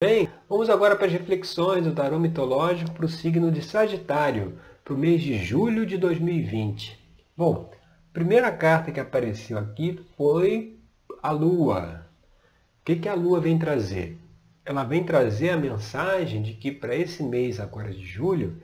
Bem, vamos agora para as reflexões do tarô mitológico para o signo de Sagitário, para o mês de julho de 2020. Bom, a primeira carta que apareceu aqui foi a Lua. O que, que a Lua vem trazer? Ela vem trazer a mensagem de que para esse mês agora de julho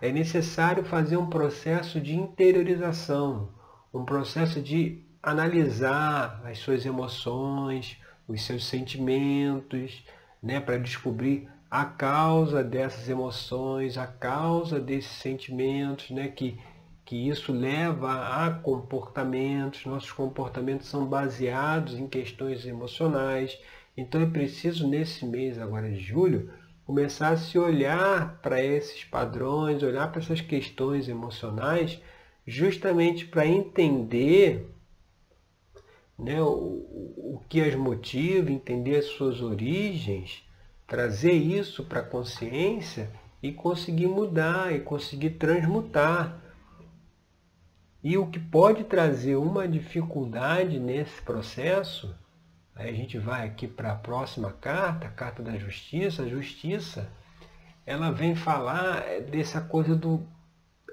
é necessário fazer um processo de interiorização, um processo de analisar as suas emoções, os seus sentimentos, né, para descobrir a causa dessas emoções, a causa desses sentimentos, né, que, que isso leva a comportamentos. Nossos comportamentos são baseados em questões emocionais. Então é preciso, nesse mês agora de julho, começar a se olhar para esses padrões, olhar para essas questões emocionais, justamente para entender né, o, o que as motiva, entender as suas origens, trazer isso para a consciência e conseguir mudar e conseguir transmutar. E o que pode trazer uma dificuldade nesse processo, aí a gente vai aqui para a próxima carta, a carta da justiça, a justiça, ela vem falar dessa coisa do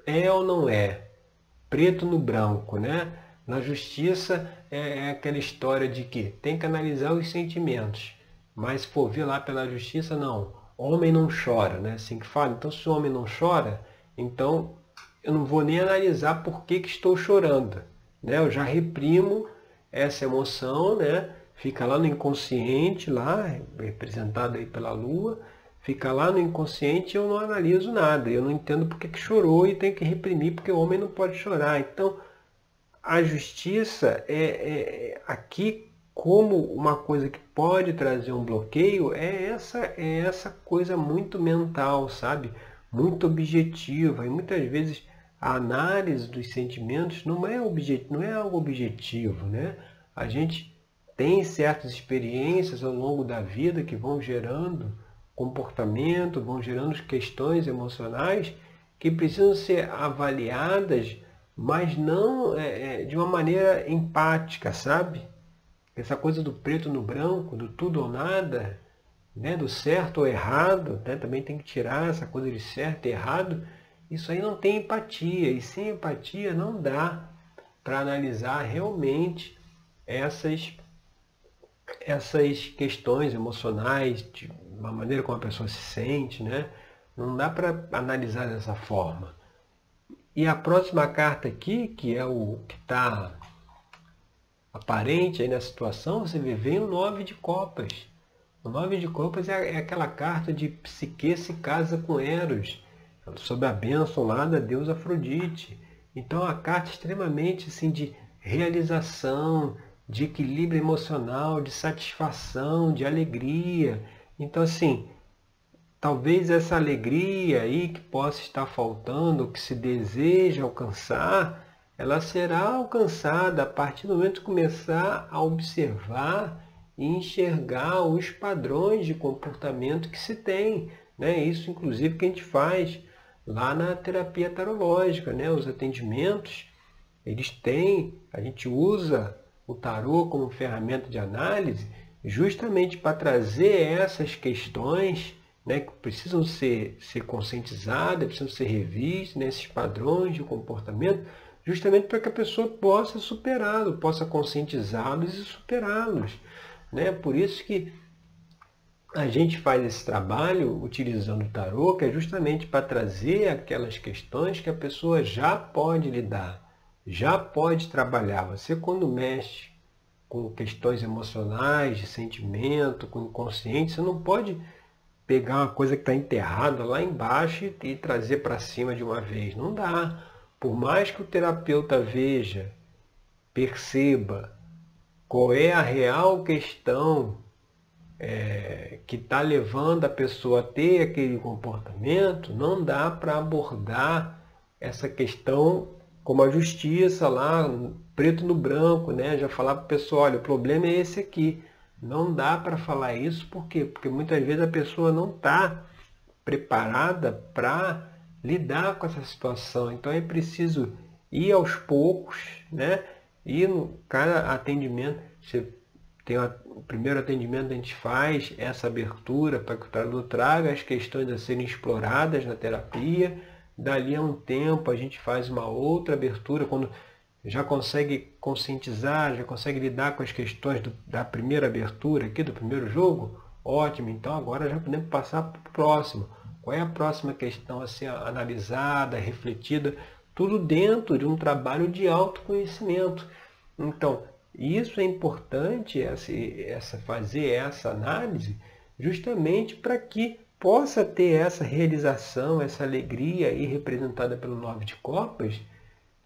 é ou não é, preto no branco, né? Na justiça é, é aquela história de que tem que analisar os sentimentos, mas se for ver lá pela justiça, não. Homem não chora, né? Assim que fala. Então, se o homem não chora, então eu não vou nem analisar por que, que estou chorando. Né? Eu já reprimo essa emoção, né? Fica lá no inconsciente, lá, representado aí pela lua, fica lá no inconsciente eu não analiso nada. Eu não entendo por que, que chorou e tem que reprimir, porque o homem não pode chorar. Então, a justiça é, é, aqui como uma coisa que pode trazer um bloqueio é essa é essa coisa muito mental, sabe? Muito objetiva e muitas vezes a análise dos sentimentos não é objetivo, não é algo objetivo, né? A gente tem certas experiências ao longo da vida que vão gerando comportamento, vão gerando questões emocionais que precisam ser avaliadas mas não é, é, de uma maneira empática, sabe? Essa coisa do preto no branco, do tudo ou nada, né? do certo ou errado, né? também tem que tirar essa coisa de certo e errado. Isso aí não tem empatia, e sem empatia não dá para analisar realmente essas, essas questões emocionais, de uma maneira como a pessoa se sente, né? Não dá para analisar dessa forma. E a próxima carta aqui, que é o que está aparente aí na situação, você vê, vem o nove de copas. O nove de copas é, é aquela carta de Psique se casa com Eros, sob a bênção lá da deusa Afrodite. Então a carta é extremamente assim, de realização, de equilíbrio emocional, de satisfação, de alegria. Então assim, talvez essa alegria aí que possa estar faltando, que se deseja alcançar, ela será alcançada a partir do momento que começar a observar e enxergar os padrões de comportamento que se tem. Né? Isso, inclusive, que a gente faz lá na terapia tarológica. Né? Os atendimentos, eles têm, a gente usa o tarô como ferramenta de análise justamente para trazer essas questões né, que precisam ser, ser conscientizadas, precisam ser revistas né, padrões de comportamento, justamente para que a pessoa possa superá-los, possa conscientizá-los e superá-los. Né? Por isso que a gente faz esse trabalho utilizando o tarô, que é justamente para trazer aquelas questões que a pessoa já pode lidar, já pode trabalhar. Você quando mexe com questões emocionais, de sentimento, com inconsciente, você não pode pegar uma coisa que está enterrada lá embaixo e, trazer para cima de uma vez. Não dá. Por mais que o terapeuta veja, perceba qual é a real questão é, que está levando a pessoa a ter aquele comportamento, não dá para abordar essa questão como a justiça lá, preto no branco, né? Já falar para o pessoal, olha, o problema é esse aqui. Não dá para falar isso, por quê? Porque muitas vezes a pessoa não está preparada para lidar com essa situação. Então é preciso ir aos poucos, né? E no cada atendimento, você tem o primeiro atendimento a gente faz essa abertura para que o tarô traga as questões a serem exploradas na terapia. Dali a um tempo a gente faz uma outra abertura quando já consegue conscientizar, já consegue lidar com as questões do, da primeira abertura aqui, do primeiro jogo, ótimo. Então agora já podemos passar para o próximo. Qual é a próxima questão a ser analisada, refletida? Tudo dentro de um trabalho de autoconhecimento. Então, isso é importante, essa, essa, fazer essa análise, justamente para que possa ter essa realização, essa alegria aí representada pelo nove de copas,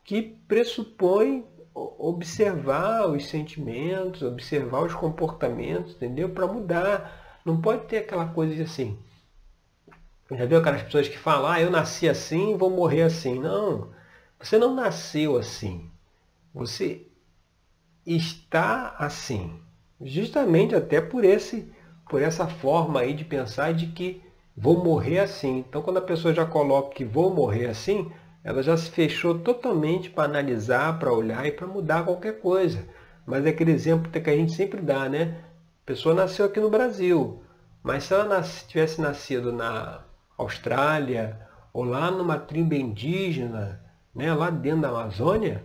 que pressupõe observar os sentimentos, observar os comportamentos, entendeu? Para mudar. Não pode ter aquela coisa de assim. Já viu aquelas pessoas que falam, ah, eu nasci assim, vou morrer assim. Não, você não nasceu assim. Você está assim. Justamente até por esse por essa forma aí de pensar de que vou morrer assim. Então quando a pessoa já coloca que vou morrer assim, ela já se fechou totalmente para analisar, para olhar e para mudar qualquer coisa. Mas é aquele exemplo que a gente sempre dá, né? A pessoa nasceu aqui no Brasil, mas se ela tivesse nascido na Austrália ou lá numa tribo indígena, né, lá dentro da Amazônia,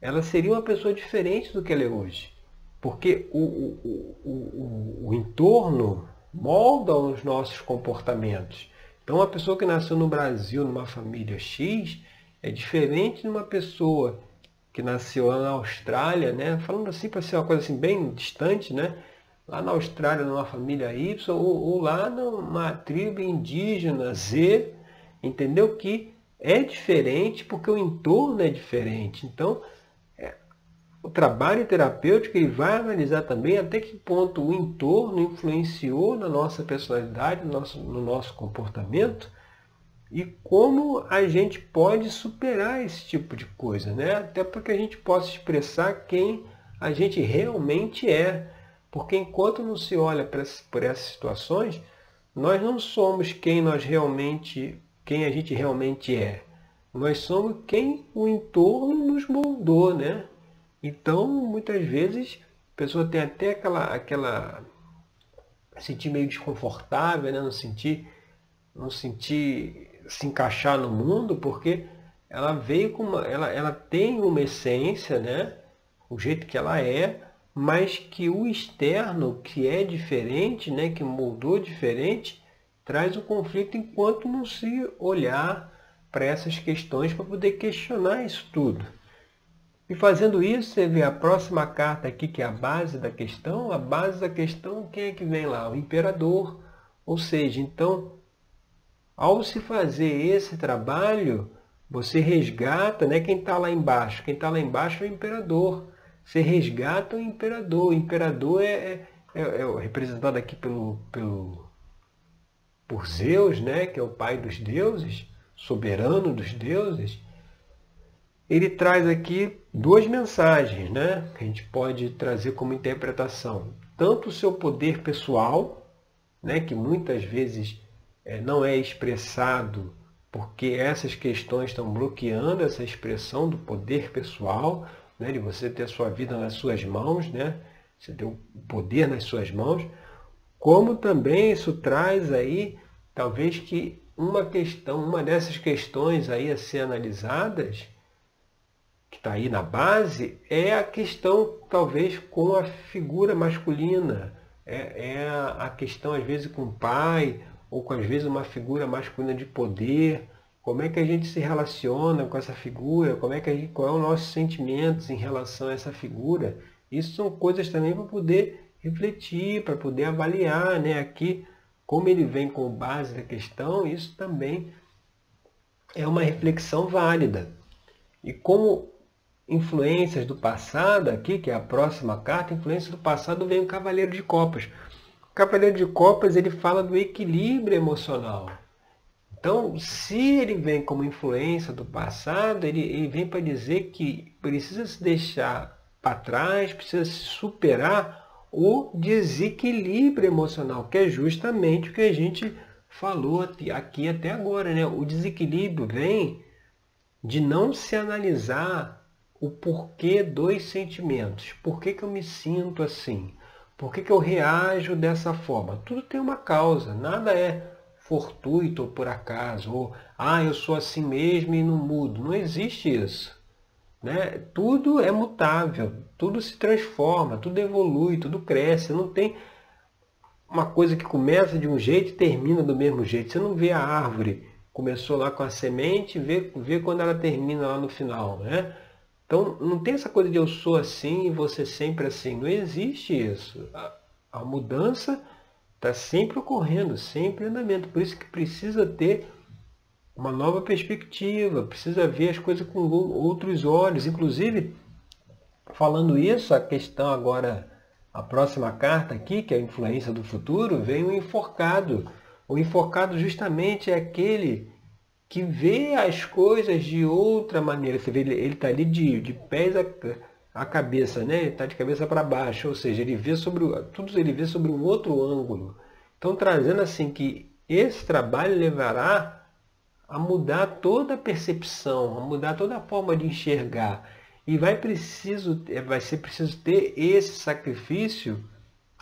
ela seria uma pessoa diferente do que ela é hoje. Porque o, o, o, o, entorno molda os nossos comportamentos. Então, uma pessoa que nasceu no Brasil, numa família X, é diferente de uma pessoa que nasceu lá na Austrália, né? falando assim para ser uma coisa assim bem distante, né? lá na Austrália, numa família Y, ou, ou lá numa tribo indígena Z, entendeu? Que é diferente porque o entorno é diferente. Então, o trabalho terapêutico ele vai analisar também até que ponto o entorno influenciou na nossa personalidade, no nosso, no nosso comportamento e como a gente pode superar esse tipo de coisa, né? Até para que a gente possa expressar quem a gente realmente é. Porque enquanto não se olha por essas situações, nós não somos quem nós realmente, quem a gente realmente é. Nós somos quem o entorno nos moldou, né? Então, muitas vezes, a pessoa tem até aquela, aquela sentir meio desconfortável, né? não sentir, não sentir se encaixar no mundo, porque ela veio com uma, ela, ela tem uma essência, né? O jeito que ela é, mas que o externo, que é diferente, né? Que moldou diferente, traz o conflito enquanto não se olhar para essas questões para poder questionar isso tudo. E fazendo isso, você vê a próxima carta aqui, que é a base da questão. A base da questão, quem é que vem lá? O imperador. Ou seja, então, ao se fazer esse trabalho, você resgata, né? Quem está lá embaixo? Quem está lá embaixo é o imperador. Você resgata o imperador. O imperador é, é, é, é representado aqui pelo, pelo, por Zeus, né? que é o pai dos deuses, soberano dos deuses ele traz aqui duas mensagens, né? Que a gente pode trazer como interpretação. Tanto o seu poder pessoal, né? Que muitas vezes é, não é expressado porque essas questões estão bloqueando essa expressão do poder pessoal, né? De você ter a sua vida nas suas mãos, né? Você ter o poder nas suas mãos. Como também isso traz aí, talvez que uma questão, uma dessas questões aí a ser analisadas, que está aí na base é a questão, talvez, com a figura masculina. É, é a questão, às vezes, com o pai, ou com, às vezes, uma figura masculina de poder. Como é que a gente se relaciona com essa figura? Como é que a gente, qual é o nosso sentimentos em relação a essa figura? Isso são coisas também para poder refletir, para poder avaliar. Né? Aqui, como ele vem com base da questão, isso também é uma reflexão válida. E como influências do passado, aqui, que é a próxima carta, influências do passado, vem o Cavaleiro de Copas. O Cavaleiro de Copas ele fala do equilíbrio emocional. Então, se ele vem como influência do passado, ele, ele vem para dizer que precisa se deixar para trás, precisa se superar o desequilíbrio emocional, que é justamente o que a gente falou aqui até agora. Né? O desequilíbrio vem de não se analisar o porquê dos sentimentos. Por que, que eu me sinto assim? Por que, que eu reajo dessa forma? Tudo tem uma causa, nada é fortuito ou por acaso, ou ah, eu sou assim mesmo e não mudo. Não existe isso. Né? Tudo é mutável, tudo se transforma, tudo evolui, tudo cresce. Não tem uma coisa que começa de um jeito e termina do mesmo jeito. Você não vê a árvore, começou lá com a semente, vê, vê quando ela termina lá no final. Né? Então, não tem essa coisa de eu sou assim e você sempre assim. Não existe isso. A, a mudança está sempre ocorrendo, sempre em andamento. Por isso que precisa ter uma nova perspectiva, precisa ver as coisas com outros olhos. Inclusive, falando isso, a questão agora, a próxima carta aqui, que é a influência do futuro, vem o enforcado. O enforcado justamente é aquele que vê as coisas de outra maneira. Você vê, ele está ali de, de pés a, a cabeça, né? Ele está de cabeça para baixo, ou seja, ele vê sobre tudo ele vê sobre um outro ângulo. Então trazendo assim que esse trabalho levará a mudar toda a percepção, a mudar toda a forma de enxergar. E vai, preciso, vai ser preciso ter esse sacrifício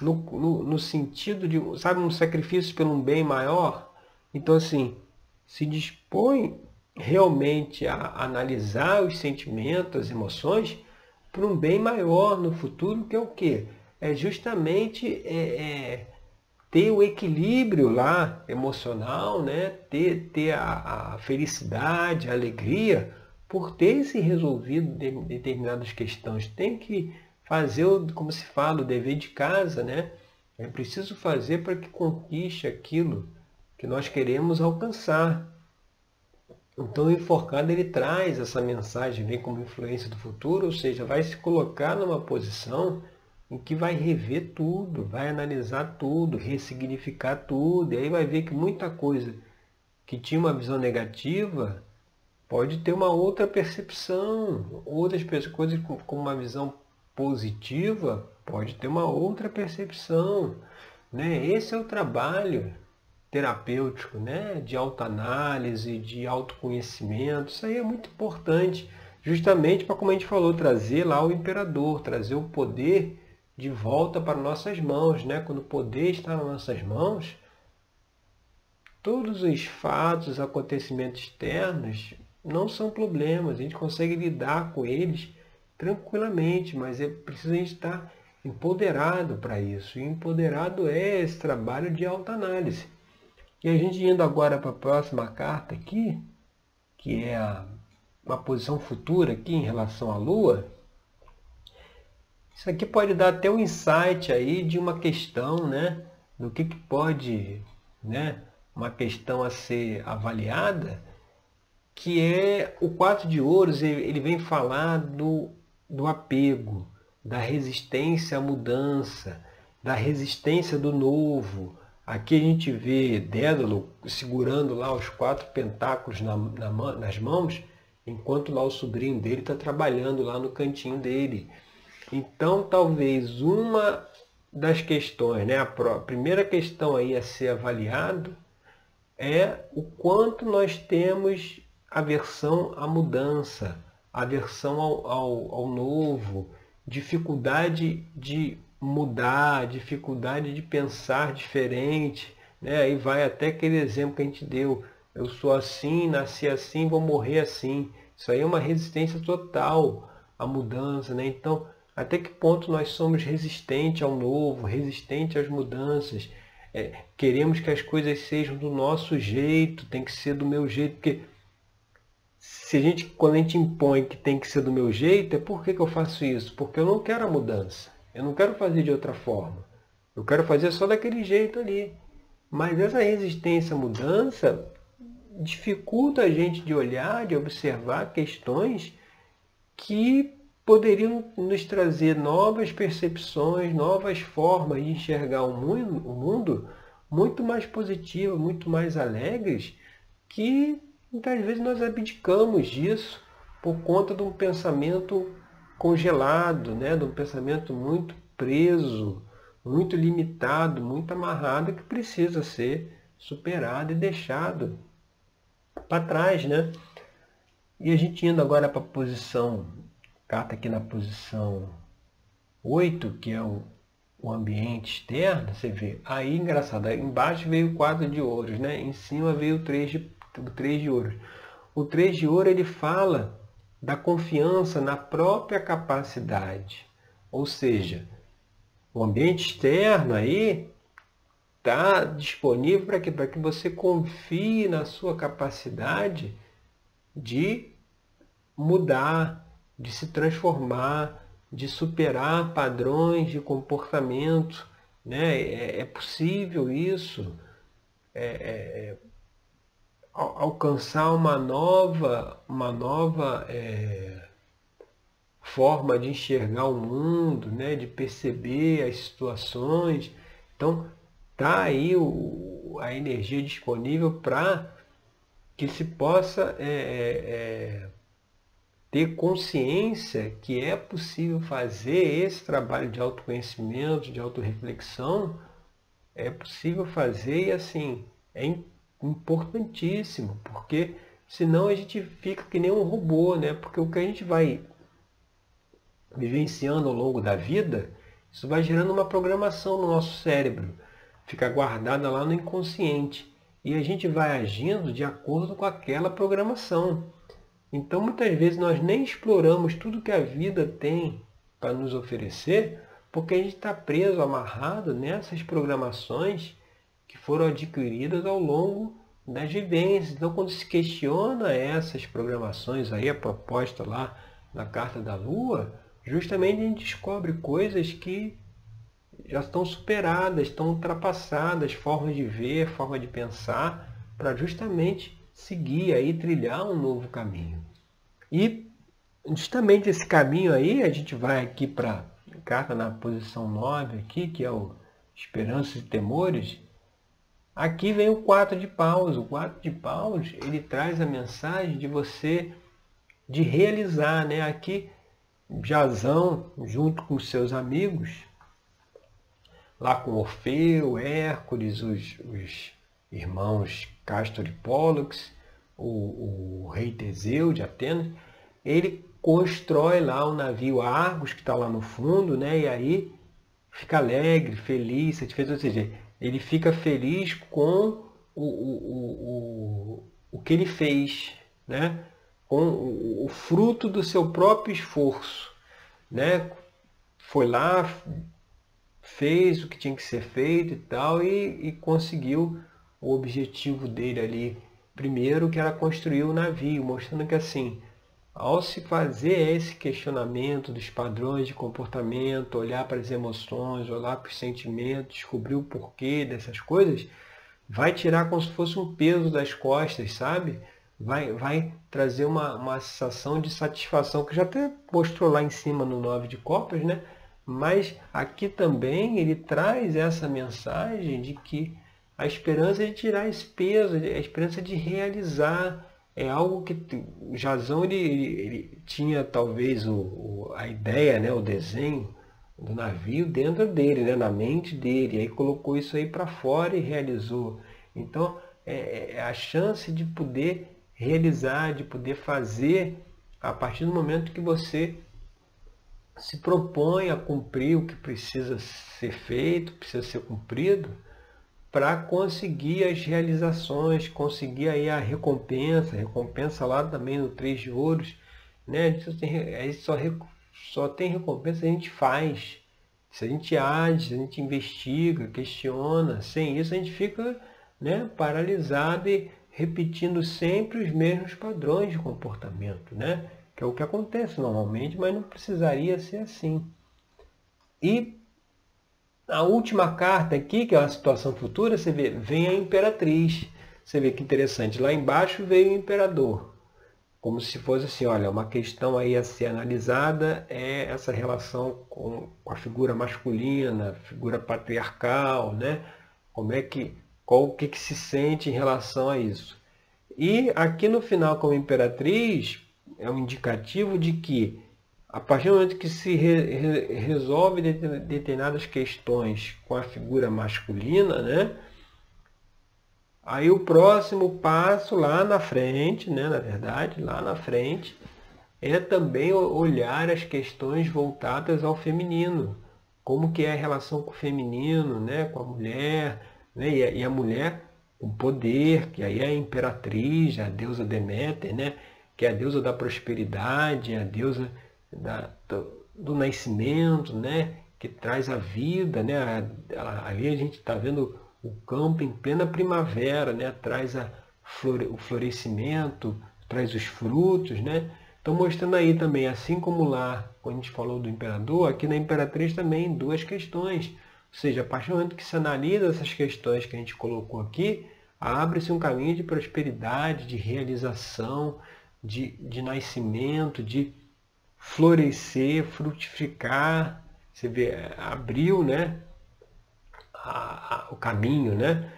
no, no, no sentido de, sabe, um sacrifício pelo um bem maior. Então, assim, se dispõe realmente a analisar os sentimentos, as emoções, para um bem maior no futuro, que é o quê? É justamente é, é, ter o equilíbrio lá emocional, né? ter, ter a, a felicidade, a alegria, por ter se resolvido de, determinadas questões. Tem que fazer, como se fala, o dever de casa, né? É preciso fazer para que conquiste aquilo que nós queremos alcançar. Então o enforcado ele traz essa mensagem, vem como influência do futuro, ou seja, vai se colocar numa posição em que vai rever tudo, vai analisar tudo, ressignificar tudo, e aí vai ver que muita coisa que tinha uma visão negativa pode ter uma outra percepção, outras coisas com uma visão positiva pode ter uma outra percepção. Né? Esse é o trabalho terapêutico, né? de autoanálise, de autoconhecimento. Isso aí é muito importante, justamente para, como a gente falou, trazer lá o imperador, trazer o poder de volta para nossas mãos. Né? Quando o poder está nas nossas mãos, todos os fatos, os acontecimentos externos não são problemas, a gente consegue lidar com eles tranquilamente, mas é preciso a gente estar empoderado para isso. E empoderado é esse trabalho de autoanálise. E a gente indo agora para a próxima carta aqui, que é a, uma posição futura aqui em relação à Lua, isso aqui pode dar até um insight aí de uma questão, né? Do que, que pode, né? Uma questão a ser avaliada, que é o quatro de ouros, ele vem falar do, do apego, da resistência à mudança, da resistência do novo, Aqui a gente vê Dédalo segurando lá os quatro pentáculos na, na, nas mãos, enquanto lá o sobrinho dele está trabalhando lá no cantinho dele. Então, talvez uma das questões, né, a primeira questão aí a ser avaliado é o quanto nós temos aversão à mudança, aversão ao, ao, ao novo, dificuldade de mudar, dificuldade de pensar diferente. Né? Aí vai até aquele exemplo que a gente deu. Eu sou assim, nasci assim, vou morrer assim. Isso aí é uma resistência total à mudança. Né? Então, até que ponto nós somos resistentes ao novo, resistentes às mudanças? É, queremos que as coisas sejam do nosso jeito, tem que ser do meu jeito, porque se a gente, quando a gente impõe que tem que ser do meu jeito, é por que, que eu faço isso? Porque eu não quero a mudança. Eu não quero fazer de outra forma. Eu quero fazer só daquele jeito ali. Mas essa resistência à mudança dificulta a gente de olhar, de observar questões que poderiam nos trazer novas percepções, novas formas de enxergar o mundo, muito mais positivas, muito mais alegres, que muitas vezes nós abdicamos disso por conta de um pensamento congelado, né, de um pensamento muito preso, muito limitado, muito amarrado, que precisa ser superado e deixado para trás. Né? E a gente indo agora para a posição carta aqui na posição 8, que é o, o ambiente externo, você vê. Aí, engraçado, aí embaixo veio o quadro de ouros, né? Em cima veio o 3 de, o 3 de ouros. O 3 de ouro ele fala da confiança na própria capacidade. Ou seja, o ambiente externo aí está disponível para que, para que você confie na sua capacidade de mudar, de se transformar, de superar padrões de comportamento. Né? É, é possível isso. É, é, é alcançar uma nova, uma nova é, forma de enxergar o mundo, né? de perceber as situações. Então, tá aí o, a energia disponível para que se possa é, é, é, ter consciência que é possível fazer esse trabalho de autoconhecimento, de autorreflexão, é possível fazer e assim, é importantíssimo, porque senão a gente fica que nem um robô, né? Porque o que a gente vai vivenciando ao longo da vida, isso vai gerando uma programação no nosso cérebro, fica guardada lá no inconsciente. E a gente vai agindo de acordo com aquela programação. Então muitas vezes nós nem exploramos tudo que a vida tem para nos oferecer, porque a gente está preso, amarrado nessas programações que foram adquiridas ao longo das vivências. Então, quando se questiona essas programações aí, a proposta lá na Carta da Lua, justamente a gente descobre coisas que já estão superadas, estão ultrapassadas, formas de ver, forma de pensar, para justamente seguir aí, trilhar um novo caminho. E justamente esse caminho aí, a gente vai aqui para a carta na posição 9 aqui, que é o Esperanças e Temores, Aqui vem o 4 de paus. O 4 de paus, ele traz a mensagem de você de realizar, né? Aqui Jazão, junto com seus amigos, lá com Orfeu, Hércules, os, os irmãos Castor e Pólux, o, o, rei Teseu de Atenas, ele constrói lá o navio Argos, que está lá no fundo, né? E aí fica alegre, feliz, satisfeito, ou seja, ele fica feliz com o, o, o, o que ele fez, né? com o, o fruto do seu próprio esforço. Né? Foi lá, fez o que tinha que ser feito e tal, e, e conseguiu o objetivo dele ali, primeiro, que era construir o navio, mostrando que assim, ao se fazer esse questionamento dos padrões de comportamento, olhar para as emoções, olhar para os sentimentos, descobrir o porquê dessas coisas, vai tirar como se fosse um peso das costas, sabe? Vai, vai trazer uma, uma sensação de satisfação, que já até mostrou lá em cima no 9 de copas, né? Mas aqui também ele traz essa mensagem de que a esperança é de tirar esse peso, a esperança de realizar, é algo que o Jazão ele, ele, tinha talvez o, o, a ideia, né, o desenho do navio dentro dele, né, na mente dele. Aí colocou isso aí para fora e realizou. Então é, é, a chance de poder realizar, de poder fazer a partir do momento que você se propõe a cumprir o que precisa ser feito, precisa ser cumprido, para conseguir as realizações, conseguir aí a recompensa, recompensa lá também no Três de Ouros, né? Aí só, só tem recompensa se a gente faz, se a gente age, se a gente investiga, questiona, sem isso a gente fica né, paralisado e repetindo sempre os mesmos padrões de comportamento, né? Que é o que acontece normalmente, mas não precisaria ser assim. E a última carta aqui, que é uma situação futura, você vê, vem a imperatriz. Você vê que interessante. Lá embaixo veio o imperador. Como se fosse assim, olha, uma questão aí a ser analisada é essa relação com, a figura masculina, figura patriarcal, né? Como é que, qual o que, que se sente em relação a isso. E aqui no final, como imperatriz, é um indicativo de que a partir do momento que se re, re, resolve determinadas questões com a figura masculina, né? Aí o próximo passo lá na frente, né, na verdade, lá na frente, é também olhar as questões voltadas ao feminino. Como que é a relação com o feminino, né? com a mulher, né? e, a, e a mulher com poder, que aí é a imperatriz, a deusa Deméter, né? que é a deusa da prosperidade, a deusa da, do, do nascimento, né? que traz a vida. Né? Ali a gente está vendo o campo em plena primavera, né? traz a, o florescimento, traz os frutos, né? Então mostrando aí também, assim como lá, quando a gente falou do imperador, aqui na imperatriz também duas questões. Ou seja, a partir do momento que se analisa essas questões que a gente colocou aqui, abre-se um caminho de prosperidade, de realização, de, de nascimento, de florescer, frutificar. Você vê, abriu né, a, a, o caminho, né?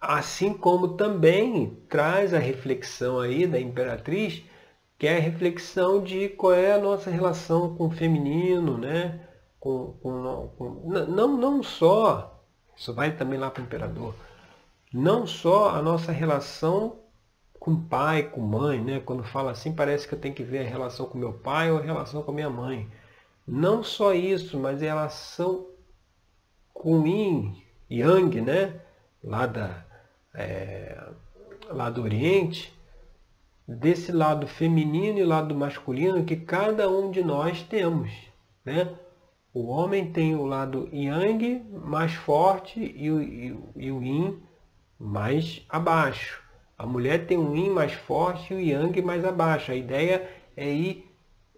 Assim como também traz a reflexão aí da imperatriz que é a reflexão de qual é a nossa relação com o feminino, né? Com, com, com, não, não só, isso vai também lá para o imperador, não só a nossa relação com pai, com mãe, né? Quando fala assim, parece que eu tenho que ver a relação com meu pai ou a relação com a minha mãe. Não só isso, mas a relação com Yin, Yang, né? Lá, da, é, lá do Oriente, desse lado feminino e lado masculino que cada um de nós temos. Né? O homem tem o lado yang mais forte e o, e, e o yin mais abaixo. A mulher tem um yin mais forte e o yang mais abaixo. A ideia é ir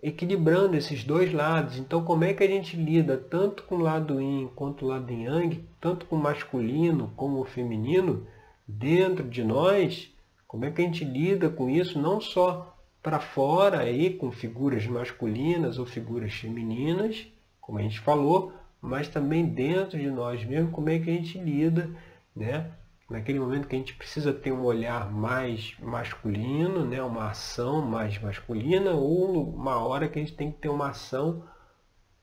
equilibrando esses dois lados. Então, como é que a gente lida tanto com o lado yin quanto o lado yang, tanto com o masculino como o feminino, dentro de nós, como é que a gente lida com isso, não só para fora, aí, com figuras masculinas ou figuras femininas, como a gente falou, mas também dentro de nós mesmos, como é que a gente lida, né? Naquele momento que a gente precisa ter um olhar mais masculino, né? uma ação mais masculina, ou uma hora que a gente tem que ter uma ação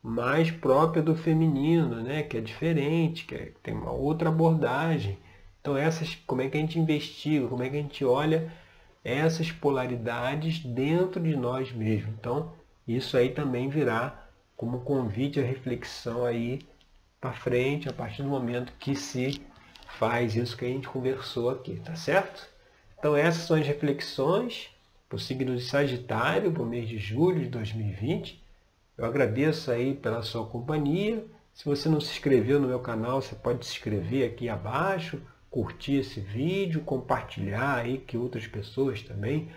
mais própria do feminino, né? que é diferente, que, é, tem uma outra abordagem. Então essas, como é que a gente investiga, como é que a gente olha essas polaridades dentro de nós mesmos. Então isso aí também virá como convite à reflexão aí para frente, a partir do momento que se faz isso que a gente conversou aqui, tá certo? Então essas são as reflexões para o signo de Sagitário para o mês de julho de 2020. Eu agradeço aí pela sua companhia. Se você não se inscreveu no meu canal, você pode se inscrever aqui abaixo curtir esse vídeo, compartilhar aí que outras pessoas também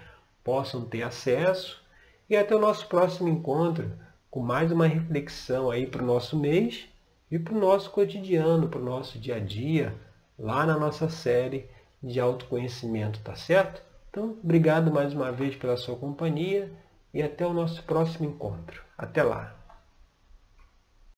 possam ter acesso. E até o nosso próximo encontro com mais uma reflexão aí para o nosso mês e para o nosso cotidiano, para o nosso dia a dia, lá na nossa série de autoconhecimento, tá certo? Então, obrigado mais uma vez pela sua companhia e até o nosso próximo encontro. Até lá!